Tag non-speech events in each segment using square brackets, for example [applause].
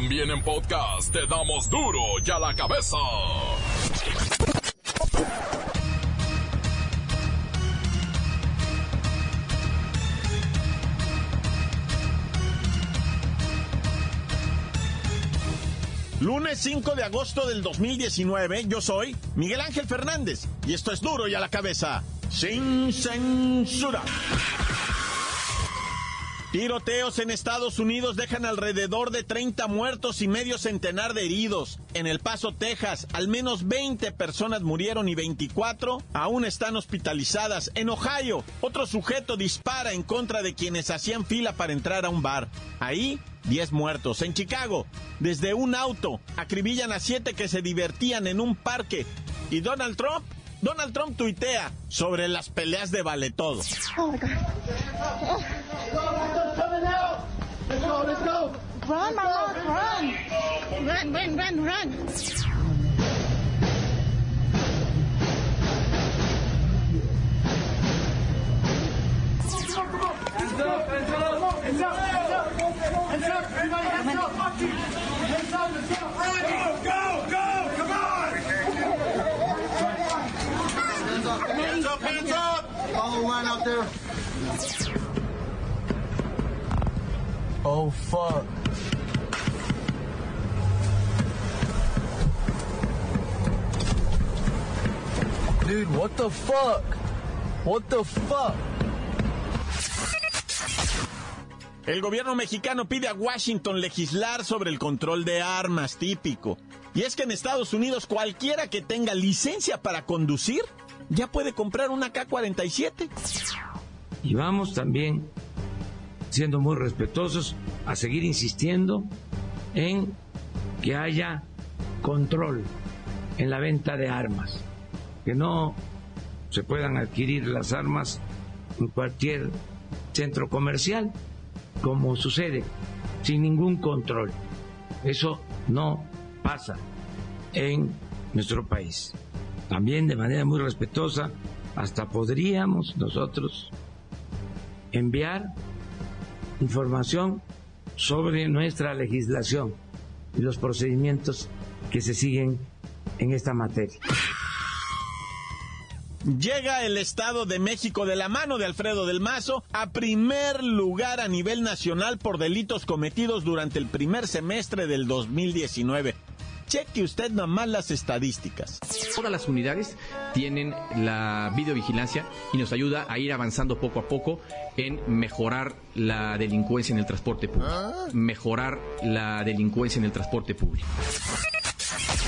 También en podcast te damos duro y a la cabeza. Lunes 5 de agosto del 2019, yo soy Miguel Ángel Fernández y esto es duro y a la cabeza, sin censura. Tiroteos en Estados Unidos dejan alrededor de 30 muertos y medio centenar de heridos. En El Paso, Texas, al menos 20 personas murieron y 24 aún están hospitalizadas. En Ohio, otro sujeto dispara en contra de quienes hacían fila para entrar a un bar. Ahí 10 muertos. En Chicago, desde un auto, acribillan a 7 que se divertían en un parque. Y Donald Trump, Donald Trump tuitea sobre las peleas de vale todo. Oh my God. Run, my lord, run. Run, run, run, run. Hands up, hands up, hands up. Oh, fuck. Dude, what the fuck? What the fuck? El gobierno mexicano pide a Washington legislar sobre el control de armas típico. Y es que en Estados Unidos cualquiera que tenga licencia para conducir ya puede comprar una K-47. Y vamos también siendo muy respetuosos a seguir insistiendo en que haya control en la venta de armas, que no se puedan adquirir las armas en cualquier centro comercial como sucede, sin ningún control. Eso no pasa en nuestro país. También de manera muy respetuosa, hasta podríamos nosotros enviar información sobre nuestra legislación y los procedimientos que se siguen en esta materia. Llega el Estado de México de la mano de Alfredo del Mazo a primer lugar a nivel nacional por delitos cometidos durante el primer semestre del 2019. Cheque usted nomás las estadísticas. Todas las unidades tienen la videovigilancia y nos ayuda a ir avanzando poco a poco en mejorar la delincuencia en el transporte público. Mejorar la delincuencia en el transporte público.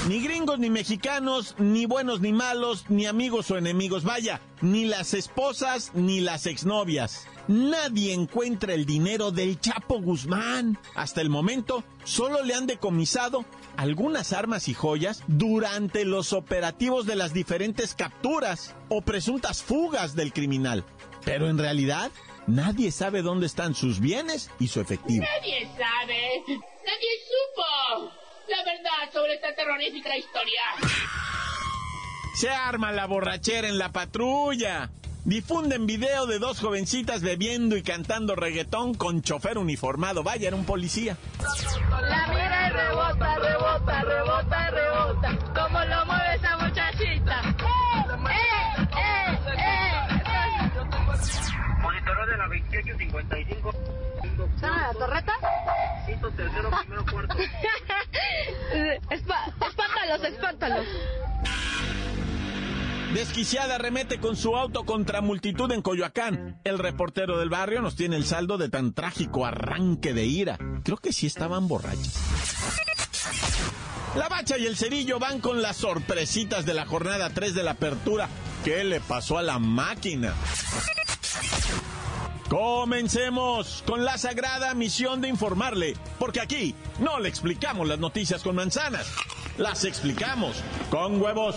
Ni gringos ni mexicanos, ni buenos ni malos, ni amigos o enemigos, vaya, ni las esposas ni las exnovias. Nadie encuentra el dinero del Chapo Guzmán. Hasta el momento, solo le han decomisado algunas armas y joyas durante los operativos de las diferentes capturas o presuntas fugas del criminal. Pero en realidad, nadie sabe dónde están sus bienes y su efectivo. Nadie sabe. Nadie supo la verdad sobre esta terrorífica historia. Se arma la borrachera en la patrulla. Difunden video de dos jovencitas bebiendo y cantando reggaetón con chofer uniformado. Vaya, era un policía. La mira y rebota, rebota, rebota rebota. ¿Cómo lo mueve esa muchachita? ¡Eh, eh, eh! Monitoreo de la 2855. ¿Están a la torreta? Quinto, tercero, primero, cuarto. [laughs] Espántalos, espántalos. Desquiciada remete con su auto contra multitud en Coyoacán. El reportero del barrio nos tiene el saldo de tan trágico arranque de ira. Creo que sí estaban borrachos. La bacha y el cerillo van con las sorpresitas de la jornada 3 de la apertura. ¿Qué le pasó a la máquina? Comencemos con la sagrada misión de informarle, porque aquí no le explicamos las noticias con manzanas, las explicamos con huevos.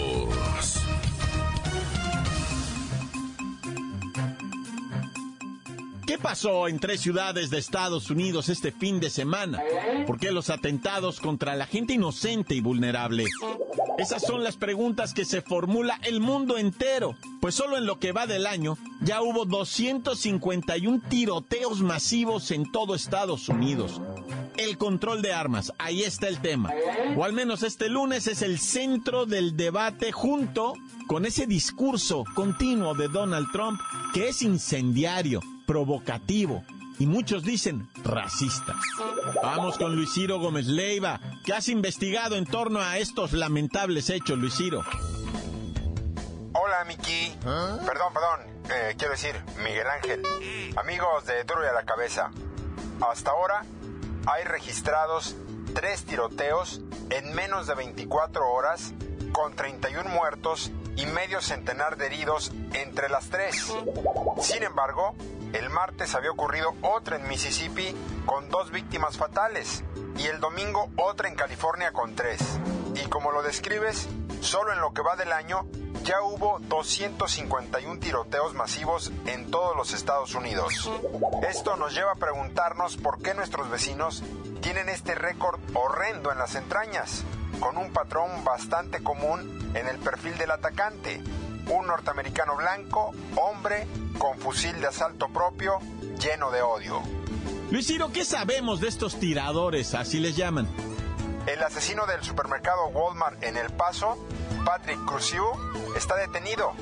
Pasó en tres ciudades de Estados Unidos este fin de semana? ¿Por qué los atentados contra la gente inocente y vulnerable? Esas son las preguntas que se formula el mundo entero, pues solo en lo que va del año ya hubo 251 tiroteos masivos en todo Estados Unidos. El control de armas, ahí está el tema. O al menos este lunes es el centro del debate junto con ese discurso continuo de Donald Trump que es incendiario, provocativo, y muchos dicen racista. Vamos con Luis Ciro Gómez Leiva, que has investigado en torno a estos lamentables hechos, Luis Ciro. Hola, Miki. Perdón, perdón. eh, quiero decir, Miguel Ángel. Amigos de Duro y a la Cabeza. Hasta ahora hay registrados tres tiroteos en menos de 24 horas con 31 muertos y medio centenar de heridos entre las tres. Sin embargo, el martes había ocurrido otra en Mississippi con dos víctimas fatales y el domingo otra en California con tres. Y como lo describes, solo en lo que va del año ya hubo 251 tiroteos masivos en todos los Estados Unidos. Esto nos lleva a preguntarnos por qué nuestros vecinos tienen este récord horrendo en las entrañas, con un patrón bastante común en el perfil del atacante. Un norteamericano blanco, hombre, con fusil de asalto propio, lleno de odio. Luis Ciro, ¿qué sabemos de estos tiradores, así les llaman? El asesino del supermercado Walmart en El Paso, Patrick Cruciu, está detenido.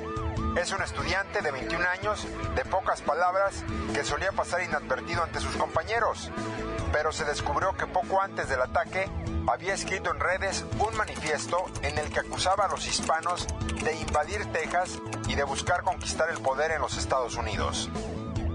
Es un estudiante de 21 años, de pocas palabras, que solía pasar inadvertido ante sus compañeros. Pero se descubrió que poco antes del ataque había escrito en redes un manifiesto en el que acusaba a los hispanos de invadir Texas y de buscar conquistar el poder en los Estados Unidos.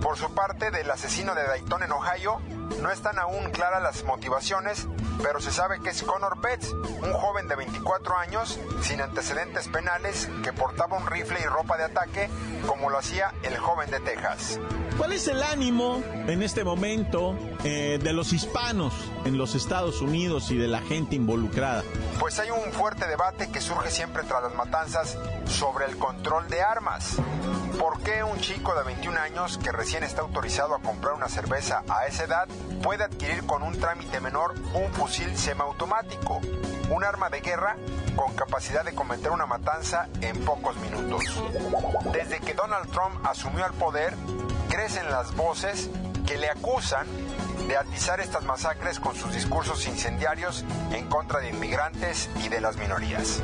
Por su parte, del asesino de Dayton en Ohio, no están aún claras las motivaciones, pero se sabe que es Connor Betts, un joven de 24 años, sin antecedentes penales, que portaba un rifle y ropa de ataque, como lo hacía el joven de Texas. ¿Cuál es el ánimo en este momento eh, de los hispanos en los Estados Unidos y de la gente involucrada? Pues hay un fuerte debate que surge siempre tras las matanzas sobre el control de armas. ¿Por qué un chico de 21 años que recién está autorizado a comprar una cerveza a esa edad puede adquirir con un trámite menor un fusil semiautomático, un arma de guerra con capacidad de cometer una matanza en pocos minutos? Desde que Donald Trump asumió el poder, crecen las voces que le acusan de atizar estas masacres con sus discursos incendiarios en contra de inmigrantes y de las minorías.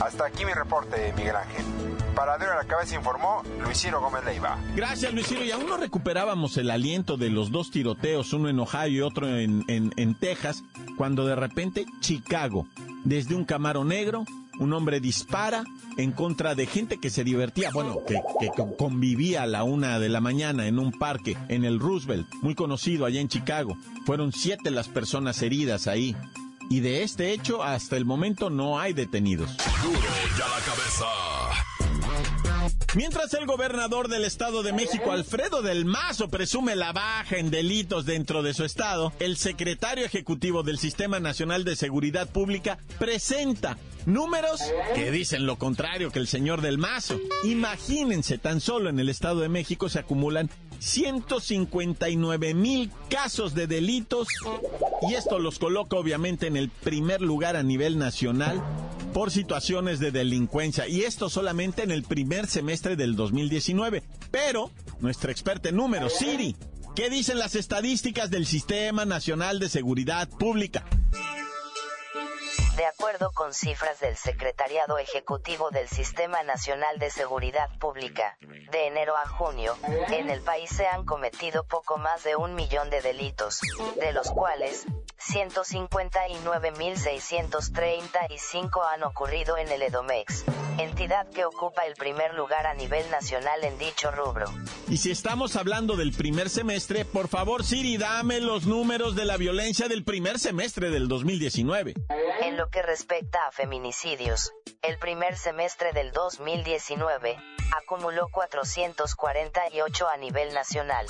Hasta aquí mi reporte, Miguel Ángel. Para Duro a la Cabeza informó Luis Ciro Gómez Leiva. Gracias, Luis Ciro. Y aún no recuperábamos el aliento de los dos tiroteos, uno en Ohio y otro en, en, en Texas, cuando de repente Chicago, desde un camaro negro, un hombre dispara en contra de gente que se divertía, bueno, que, que con- convivía a la una de la mañana en un parque en el Roosevelt, muy conocido allá en Chicago. Fueron siete las personas heridas ahí. Y de este hecho, hasta el momento no hay detenidos. Duro y a la cabeza. Mientras el gobernador del Estado de México, Alfredo del Mazo, presume la baja en delitos dentro de su estado, el secretario ejecutivo del Sistema Nacional de Seguridad Pública presenta números que dicen lo contrario que el señor del Mazo. Imagínense, tan solo en el Estado de México se acumulan 159 mil casos de delitos y esto los coloca obviamente en el primer lugar a nivel nacional por situaciones de delincuencia y esto solamente en el primer semestre del 2019. Pero nuestra experta en números, Siri, ¿qué dicen las estadísticas del Sistema Nacional de Seguridad Pública? De acuerdo con cifras del Secretariado Ejecutivo del Sistema Nacional de Seguridad Pública, de enero a junio, en el país se han cometido poco más de un millón de delitos, de los cuales 159.635 han ocurrido en el EDOMEX, entidad que ocupa el primer lugar a nivel nacional en dicho rubro. Y si estamos hablando del primer semestre, por favor Siri, dame los números de la violencia del primer semestre del 2019. En lo que respecta a feminicidios, el primer semestre del 2019 acumuló 448 a nivel nacional.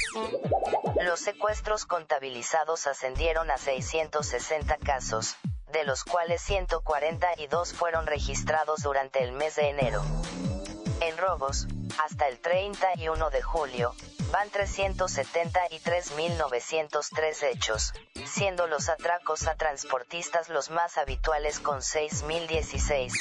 Los secuestros contabilizados ascendieron a 660 casos, de los cuales 142 fueron registrados durante el mes de enero. En robos, hasta el 31 de julio, van 373.903 hechos, siendo los atracos a transportistas los más habituales con 6.016,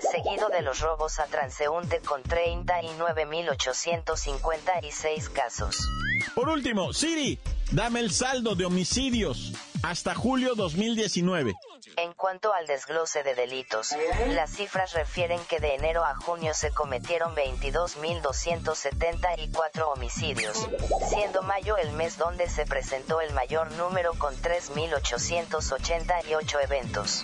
seguido de los robos a transeúnte con 39.856 casos. Por último, Siri, dame el saldo de homicidios hasta julio 2019. En cuanto al desglose de delitos, las cifras refieren que de enero a junio se cometieron 22.274 homicidios, siendo mayo el mes donde se presentó el mayor número con 3.888 eventos.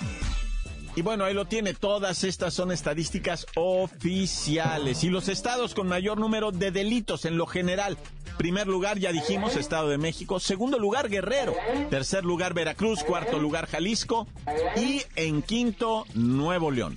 Y bueno, ahí lo tiene. Todas estas son estadísticas oficiales. Y los estados con mayor número de delitos en lo general. Primer lugar, ya dijimos, Estado de México. Segundo lugar, Guerrero. Tercer lugar, Veracruz. Cuarto lugar, Jalisco. Y en quinto, Nuevo León.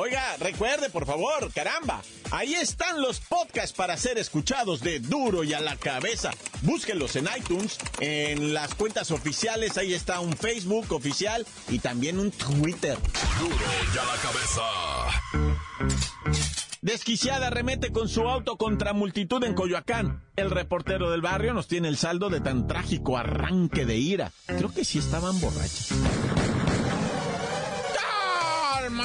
Oiga, recuerde, por favor, caramba. Ahí están los podcasts para ser escuchados de Duro y a la cabeza. Búsquenlos en iTunes, en las cuentas oficiales. Ahí está un Facebook oficial y también un Twitter. Duro y a la cabeza. Desquiciada remete con su auto contra multitud en Coyoacán. El reportero del barrio nos tiene el saldo de tan trágico arranque de ira. Creo que sí estaban borrachos.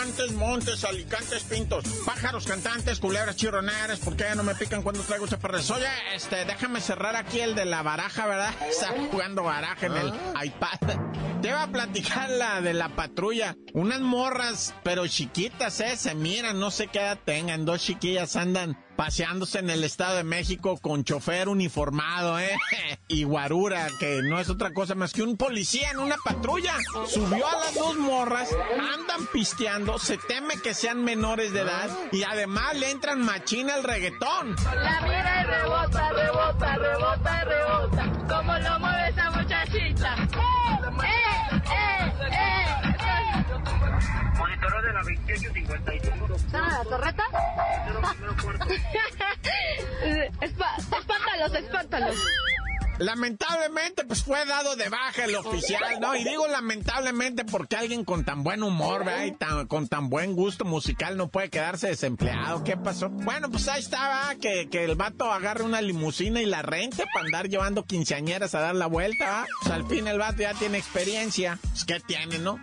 Montes, montes, alicantes, pintos, pájaros cantantes, culebras chirroneras, ¿por qué no me pican cuando traigo chaparras? Oye, este, déjame cerrar aquí el de la baraja, ¿verdad? [laughs] Está jugando baraja en el iPad. Te iba a platicar la de la patrulla. Unas morras, pero chiquitas, ¿eh? Se miran, no sé qué edad tengan. Dos chiquillas andan paseándose en el Estado de México con chofer uniformado, ¿eh? [laughs] Y guarura, que no es otra cosa más que un policía en una patrulla. Subió a las dos morras, andan pisteando, se teme que sean menores de edad y además le entran machina al reggaetón. La mira y rebota, rebota, rebota, rebota. ¿Cómo lo Monitoreo de la 2855. ¿Están a la torreta? [laughs] Espántalos, espántalos. Lamentablemente, pues fue dado de baja el oficial, ¿no? Y digo lamentablemente porque alguien con tan buen humor, ¿verdad? Y tan- con tan buen gusto musical no puede quedarse desempleado. ¿Qué pasó? Bueno, pues ahí estaba, que, que el vato agarre una limusina y la rente para andar llevando quinceañeras a dar la vuelta, ¿va? Pues al fin el vato ya tiene experiencia. Pues, ¿qué tiene, no?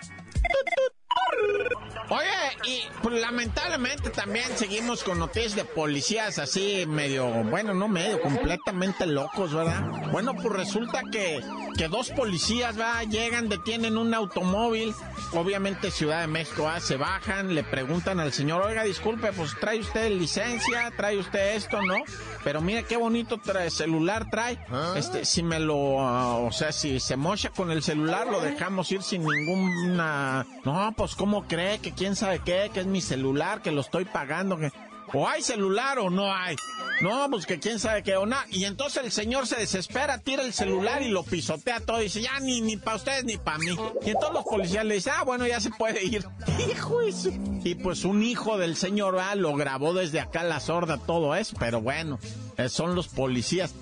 Oye, y pues, lamentablemente también seguimos con noticias de policías así medio, bueno, no medio, completamente locos, ¿verdad? Bueno, pues resulta que, que dos policías, ¿verdad? Llegan, detienen un automóvil, obviamente Ciudad de México, ¿verdad? Se bajan, le preguntan al señor, oiga, disculpe, pues trae usted licencia, trae usted esto, ¿no? Pero mire qué bonito trae, celular trae. Este, si me lo, ah, o sea, si se mocha con el celular, lo dejamos ir sin ninguna. No, pues cómo cree que quién sabe qué, que es mi celular, que lo estoy pagando, que o hay celular o no hay. No, pues que quién sabe qué o nada. Y entonces el señor se desespera, tira el celular y lo pisotea todo. Y dice, ya ni, ni para ustedes ni para mí. Y entonces los policías le dicen, ah, bueno, ya se puede ir. [laughs] Hijo de su- Y pues un hijo del señor ah, lo grabó desde acá la sorda todo eso. Pero bueno, eh, son los policías.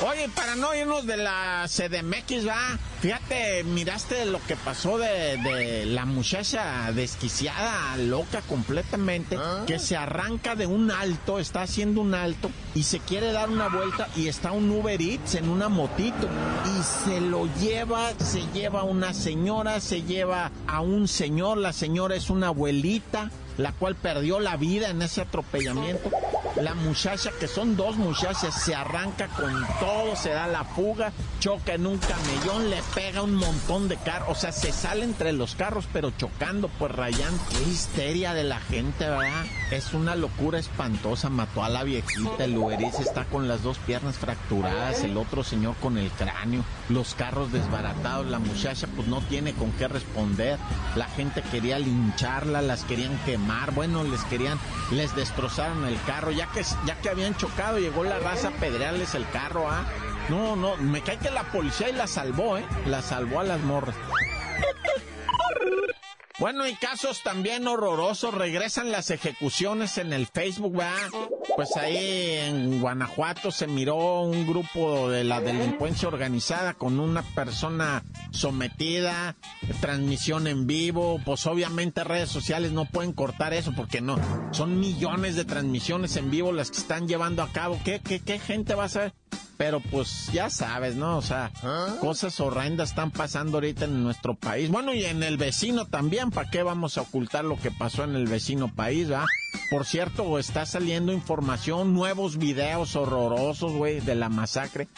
Oye, para no irnos de la CDMX, va. Fíjate, miraste lo que pasó de, de la muchacha desquiciada, loca completamente, que se arranca de un alto, está haciendo un alto y se quiere dar una vuelta y está un Uber Eats en una motito y se lo lleva, se lleva a una señora, se lleva a un señor, la señora es una abuelita la cual perdió la vida en ese atropellamiento. La muchacha, que son dos muchachas, se arranca con todo, se da la fuga, choca en un camellón, le pega un montón de carros, o sea, se sale entre los carros, pero chocando, pues rayando. Qué histeria de la gente, ¿verdad? Es una locura espantosa, mató a la viejita, el Uberis está con las dos piernas fracturadas, el otro señor con el cráneo, los carros desbaratados, la muchacha pues no tiene con qué responder, la gente quería lincharla, las querían quemar, bueno, les querían, les destrozaron el carro, ya que, ya que habían chocado, llegó la raza a pedrearles el carro, ¿ah? No, no, me cae que la policía y la salvó, ¿eh? La salvó a las morras. [laughs] Bueno, hay casos también horrorosos. Regresan las ejecuciones en el Facebook, ¿verdad? Pues ahí en Guanajuato se miró un grupo de la delincuencia organizada con una persona sometida, transmisión en vivo. Pues obviamente redes sociales no pueden cortar eso porque no. Son millones de transmisiones en vivo las que están llevando a cabo. ¿Qué, qué, qué gente va a saber? Pero pues ya sabes, ¿no? O sea, cosas horrendas están pasando ahorita en nuestro país. Bueno, y en el vecino también. ¿Para qué vamos a ocultar lo que pasó en el vecino país, va? Por cierto, está saliendo información, nuevos videos horrorosos, güey, de la masacre.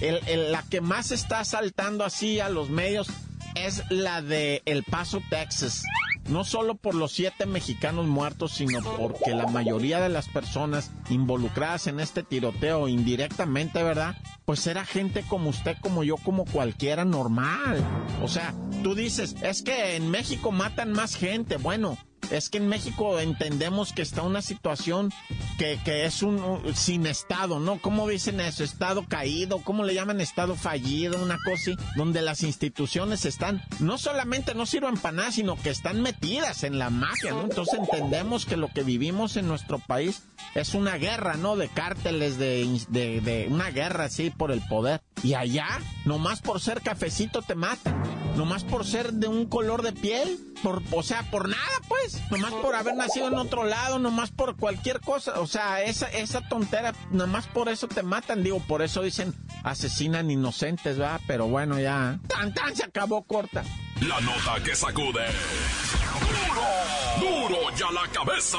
El, la que más está saltando así a los medios es la de El Paso, Texas no solo por los siete mexicanos muertos, sino porque la mayoría de las personas involucradas en este tiroteo indirectamente, ¿verdad? Pues era gente como usted, como yo, como cualquiera normal. O sea, tú dices, es que en México matan más gente. Bueno, es que en México entendemos que está una situación que, que es un, sin estado, ¿no? ¿Cómo dicen eso? Estado caído, ¿cómo le llaman estado fallido? Una cosa así, donde las instituciones están, no solamente no sirven para nada, sino que están metidas en la magia, ¿no? Entonces entendemos que lo que vivimos en nuestro país es una guerra, ¿no? De cárteles, de, de, de una guerra así por el poder. Y allá, nomás por ser cafecito te matan, nomás por ser de un color de piel, por, o sea, por nada, pues nomás por haber nacido en otro lado, nomás por cualquier cosa. O sea, esa, esa tontera, nomás por eso te matan. Digo, por eso dicen asesinan inocentes, ¿va? Pero bueno, ya. Tan tan se acabó corta. La nota que sacude. ¡Duro! ¡Duro ya la cabeza!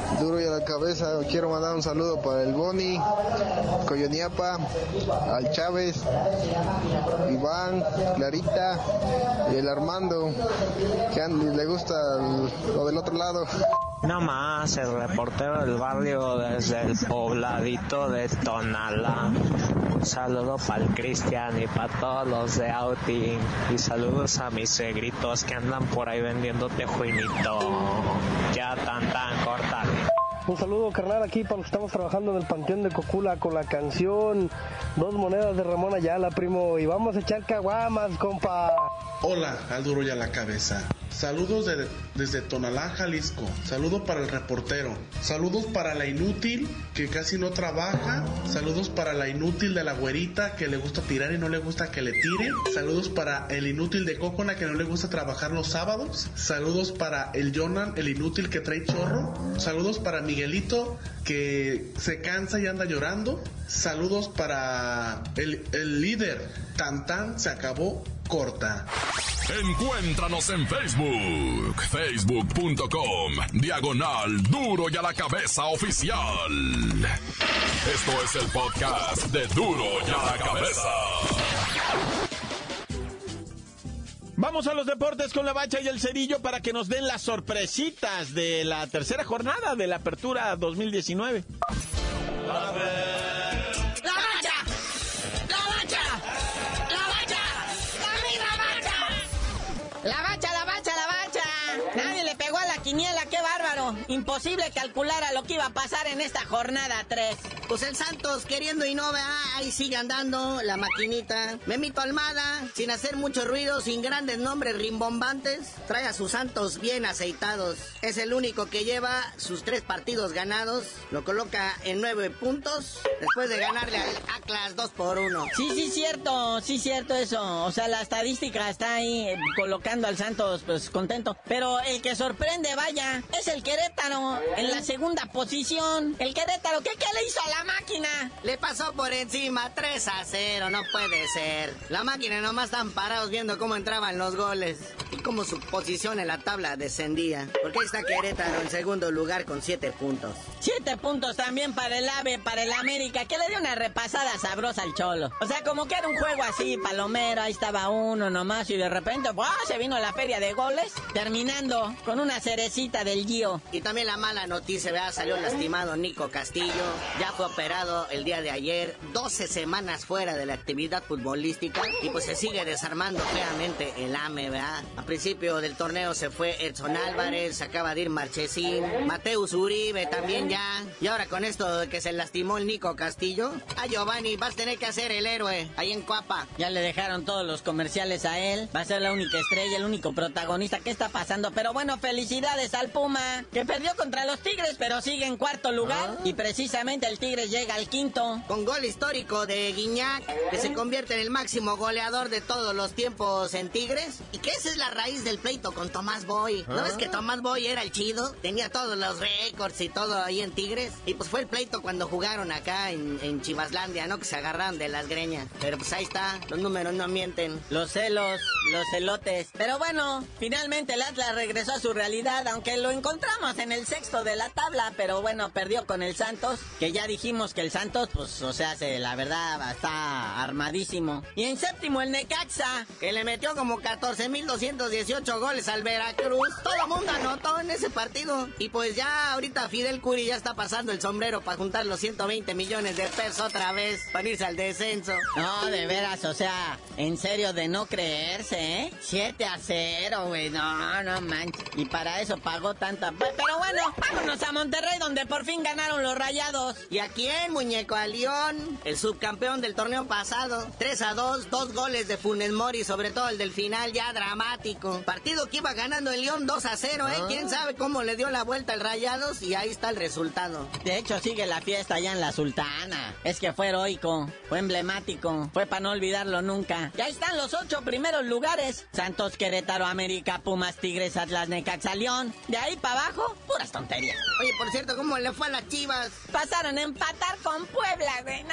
Duro y a la cabeza, quiero mandar un saludo para el Boni, Coyoniapa, al Chávez, Iván, Clarita y el Armando, que le gusta lo del otro lado. No más, el reportero del barrio desde el pobladito de Tonala. Un saludo para el Cristian y para todos los de Outing. Y saludos a mis segritos que andan por ahí vendiendo tejuinito. Ya tan tan corta. Un saludo carnal aquí para los que estamos trabajando en el Panteón de Cocula con la canción Dos monedas de Ramón Ayala, primo. Y vamos a echar caguamas, compa. Hola, al duro y a la cabeza. Saludos de- desde Tonalá, Jalisco. Saludo para el reportero. Saludos para la inútil que casi no trabaja. Saludos para la inútil de la güerita que le gusta tirar y no le gusta que le tire. Saludos para el inútil de Cocona que no le gusta trabajar los sábados. Saludos para el Jonan, el inútil que trae chorro. Saludos para Miguelito que se cansa y anda llorando. Saludos para el, el líder. Tan tan se acabó corta. Encuéntranos en Facebook, facebook.com, diagonal duro y a la cabeza oficial. Esto es el podcast de duro y a la cabeza. Vamos a los deportes con la bacha y el cerillo para que nos den las sorpresitas de la tercera jornada de la apertura 2019. Imposible calcular a lo que iba a pasar en esta jornada 3. Pues el Santos queriendo y no, ¿verdad? ahí sigue andando la maquinita. Memito Almada, sin hacer mucho ruido, sin grandes nombres rimbombantes, trae a sus Santos bien aceitados. Es el único que lleva sus tres partidos ganados, lo coloca en nueve puntos, después de ganarle al Atlas 2 por 1. Sí, sí, cierto, sí, cierto eso. O sea, la estadística está ahí eh, colocando al Santos, pues contento. Pero el que sorprende, vaya, es el Querétaro en la segunda posición. El Querétaro, ¿qué, qué le hizo a la la máquina. Le pasó por encima 3 a 0, no puede ser. La máquina nomás están parados viendo cómo entraban los goles y cómo su posición en la tabla descendía. Porque ahí está Querétaro en segundo lugar con 7 puntos. 7 puntos también para el AVE, para el América, que le dio una repasada sabrosa al Cholo. O sea, como que era un juego así, palomero, ahí estaba uno nomás y de repente, ¡buah! Se vino la feria de goles, terminando con una cerecita del Gio. Y también la mala noticia, ¿verdad? Salió lastimado Nico Castillo. Ya fue operado el día de ayer. 12 semanas fuera de la actividad futbolística. Y pues se sigue desarmando feamente el AME, ¿verdad? A principio del torneo se fue Edson Álvarez, se acaba de ir Marchesín, Mateus Uribe también ya. Y ahora con esto de que se lastimó el Nico Castillo, a Giovanni vas a tener que hacer el héroe ahí en Cuapa. Ya le dejaron todos los comerciales a él. Va a ser la única estrella, el único protagonista. ¿Qué está pasando? Pero bueno, felicidades al Puma, que perdió contra los Tigres, pero sigue en cuarto lugar. Y precisamente el Tigres llega al quinto. Con gol histórico de Guiñac, que se convierte en el máximo goleador de todos los tiempos en Tigres. Y que esa es la raíz del pleito con Tomás Boy. ¿No ves que Tomás Boy era el chido? Tenía todos los récords y todo ahí en Tigres. Y pues fue el pleito cuando jugaron acá en, en Chivaslandia, ¿no? Que se agarraron de las greñas. Pero pues ahí está, los números no mienten. Los celos, los celotes. Pero bueno, finalmente el Atlas regresó a su realidad, aunque lo encontramos en el sexto de la tabla, pero bueno, perdió con el Santos, que ya dijimos que el Santos, pues, o sea, se, la verdad, está armadísimo. Y en séptimo el Necaxa, que le metió como 14.218 goles al Veracruz. Todo mundo anotó en ese partido. Y pues ya ahorita Fidel Curi ya está pasando el sombrero para juntar los 120 millones de pesos otra vez para irse al descenso. No, de veras, o sea, en serio de no creerse, ¿eh? 7 a 0, güey, no, no manches. Y para eso pagó tanta... Pero bueno, vámonos a Monterrey donde por fin ganaron los rayados. ¿Y a quién, muñeco? A León, el subcampeón del torneo pasado. 3 a 2, dos goles de Funes Mori, sobre todo el del final ya dramático. Partido que iba ganando el León 2 a 0, ¿eh? ¿Quién sabe cómo le dio la vuelta el rayados? Y ahí está el resultado. De hecho, sigue la fiesta allá en la Sultana. Es que fue heroico, fue emblemático, fue para no olvidarlo nunca. Ya están los ocho primeros lugares. Santos, Querétaro, América, Pumas, Tigres, Atlas, Necaxa, León. De ahí para abajo, puras tonterías. Oye, por cierto, ¿cómo le fue a las chivas? Pasaron a empatar con Puebla, güey.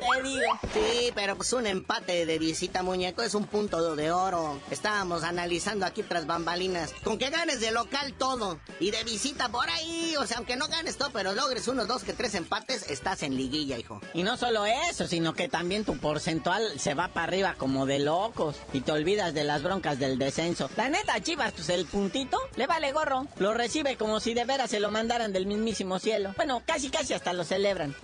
Te digo. Sí, pero pues un empate de visita, muñeco, es un punto de oro. Estábamos analizando aquí tras bambalinas. Con que ganes de local todo y de visita por ahí, o sea, aunque no ganes todo, pero logres unos dos que tres empates, estás en liguilla, hijo. Y no solo eso, sino que también tu porcentual se va para arriba como de locos y te olvidas de las broncas del descenso. La neta, Chivas, pues el puntito le vale gorro. Lo recibe como si de veras se lo mandaran del mismísimo cielo. Bueno, casi casi hasta lo celebran.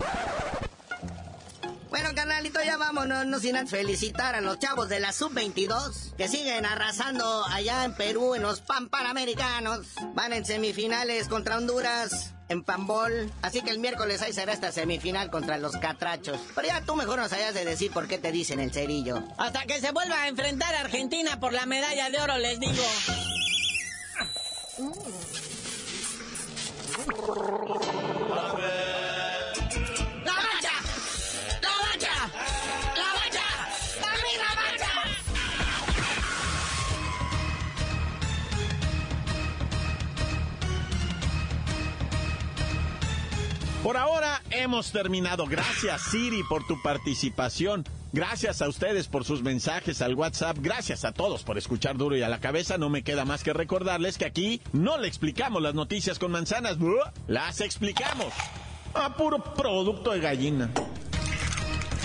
Bueno, canalito, ya vámonos, no sin antes felicitar a los chavos de la Sub-22 que siguen arrasando allá en Perú en los Pan Panamericanos. Van en semifinales contra Honduras en Pambol. Así que el miércoles ahí será esta semifinal contra los catrachos. Pero ya tú mejor nos hayas de decir por qué te dicen el cerillo. Hasta que se vuelva a enfrentar a Argentina por la medalla de oro, les digo. [laughs] Por ahora hemos terminado. Gracias Siri por tu participación. Gracias a ustedes por sus mensajes al WhatsApp. Gracias a todos por escuchar duro y a la cabeza. No me queda más que recordarles que aquí no le explicamos las noticias con manzanas. Las explicamos. A puro producto de gallina.